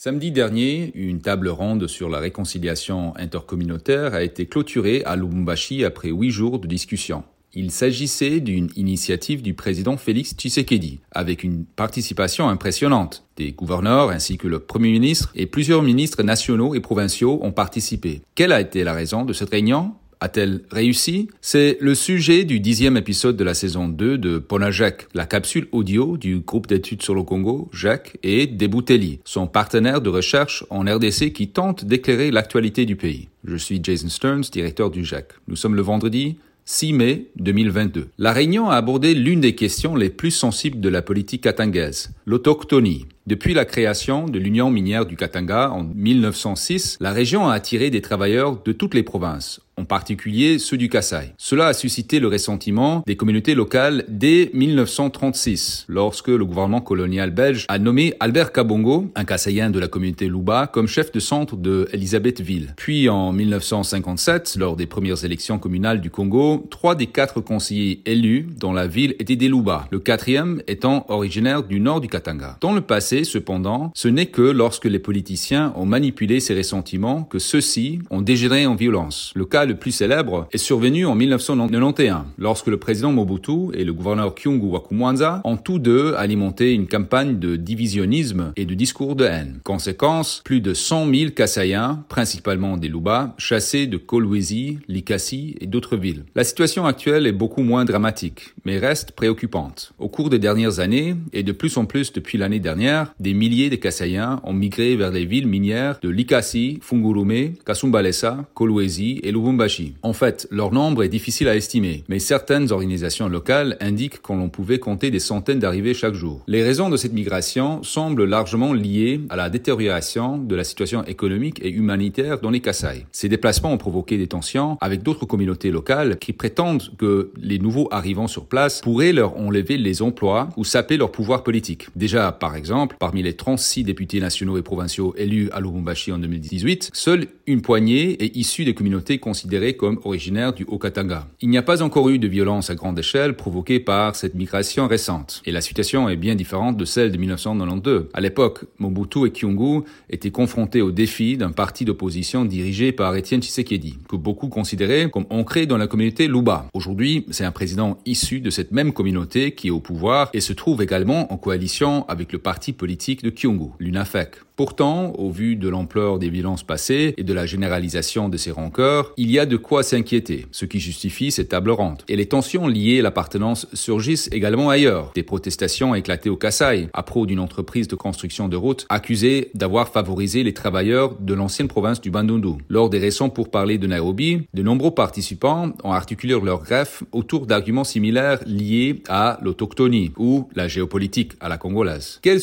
Samedi dernier, une table ronde sur la réconciliation intercommunautaire a été clôturée à Lubumbashi après huit jours de discussion. Il s'agissait d'une initiative du président Félix Tshisekedi, avec une participation impressionnante. Des gouverneurs ainsi que le Premier ministre et plusieurs ministres nationaux et provinciaux ont participé. Quelle a été la raison de cette réunion? A-t-elle réussi? C'est le sujet du dixième épisode de la saison 2 de Ponajek, la capsule audio du groupe d'études sur le Congo, Jacques, et Deboutelli, son partenaire de recherche en RDC qui tente d'éclairer l'actualité du pays. Je suis Jason Stearns, directeur du Jacques. Nous sommes le vendredi 6 mai 2022. La Réunion a abordé l'une des questions les plus sensibles de la politique katangaise, l'autochtonie. Depuis la création de l'Union minière du Katanga en 1906, la région a attiré des travailleurs de toutes les provinces, en particulier ceux du Kassai. Cela a suscité le ressentiment des communautés locales dès 1936, lorsque le gouvernement colonial belge a nommé Albert Kabongo, un Kassaïen de la communauté Luba, comme chef de centre de Elisabethville. Puis en 1957, lors des premières élections communales du Congo, trois des quatre conseillers élus dans la ville étaient des Luba, le quatrième étant originaire du nord du Katanga. Dans le passé, cependant, ce n'est que lorsque les politiciens ont manipulé ces ressentiments que ceux-ci ont dégénéré en violence. Le cas le plus célèbre est survenu en 1991, lorsque le président Mobutu et le gouverneur Kyungu Wakumwanza ont tous deux alimenté une campagne de divisionnisme et de discours de haine. Conséquence, plus de 100 000 Kassaïens, principalement des Luba, chassés de Kolwezi, Likasi et d'autres villes. La situation actuelle est beaucoup moins dramatique, mais reste préoccupante. Au cours des dernières années, et de plus en plus depuis l'année dernière, des milliers de Kassaïens ont migré vers les villes minières de Likasi, Fungurume, Kasumbalesa, Kolwezi et Lubumbashi. En fait, leur nombre est difficile à estimer, mais certaines organisations locales indiquent qu'on pouvait compter des centaines d'arrivées chaque jour. Les raisons de cette migration semblent largement liées à la détérioration de la situation économique et humanitaire dans les Kassai. Ces déplacements ont provoqué des tensions avec d'autres communautés locales qui prétendent que les nouveaux arrivants sur place pourraient leur enlever les emplois ou saper leur pouvoir politique. Déjà, par exemple, Parmi les 36 députés nationaux et provinciaux élus à Lubumbashi en 2018, seule une poignée est issue des communautés considérées comme originaires du Haut-Katanga. Il n'y a pas encore eu de violence à grande échelle provoquée par cette migration récente. Et la situation est bien différente de celle de 1992. À l'époque, Mobutu et Kyungu étaient confrontés au défi d'un parti d'opposition dirigé par Etienne Tshisekedi, que beaucoup considéraient comme ancré dans la communauté Luba. Aujourd'hui, c'est un président issu de cette même communauté qui est au pouvoir et se trouve également en coalition avec le parti politique de Kyungu, l'UNAFEC. Pourtant, au vu de l'ampleur des violences passées et de la généralisation de ces rancœurs, il y a de quoi s'inquiéter, ce qui justifie cette table ronde. Et les tensions liées à l'appartenance surgissent également ailleurs. Des protestations éclatées au Kassai, à pro d'une entreprise de construction de routes accusée d'avoir favorisé les travailleurs de l'ancienne province du Bandundu. Lors des récents pourparlers de Nairobi, de nombreux participants ont articulé leur greffe autour d'arguments similaires liés à l'autochtonie ou la géopolitique à la congolaise. Quelles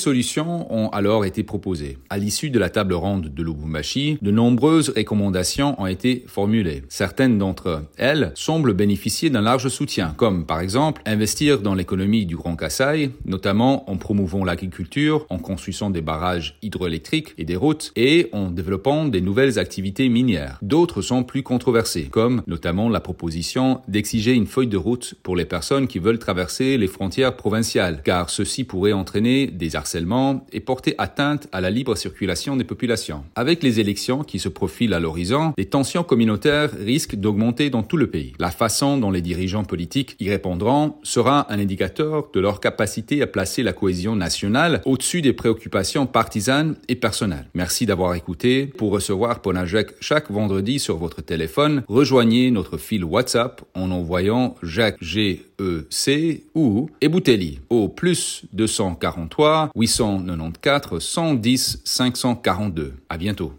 ont alors été proposées à l'issue de la table ronde de Lubumbashi, de nombreuses recommandations ont été formulées. Certaines d'entre elles semblent bénéficier d'un large soutien, comme par exemple investir dans l'économie du Grand Kassai, notamment en promouvant l'agriculture, en construisant des barrages hydroélectriques et des routes, et en développant des nouvelles activités minières. D'autres sont plus controversées, comme notamment la proposition d'exiger une feuille de route pour les personnes qui veulent traverser les frontières provinciales, car ceci pourrait entraîner des harcèlements et porter atteinte à la libre circulation des populations. Avec les élections qui se profilent à l'horizon, les tensions communautaires risquent d'augmenter dans tout le pays. La façon dont les dirigeants politiques y répondront sera un indicateur de leur capacité à placer la cohésion nationale au-dessus des préoccupations partisanes et personnelles. Merci d'avoir écouté. Pour recevoir Ponajek chaque vendredi sur votre téléphone, rejoignez notre fil WhatsApp en envoyant Jacques G E C ou Ebouteli au plus 243 894 110 542. À bientôt.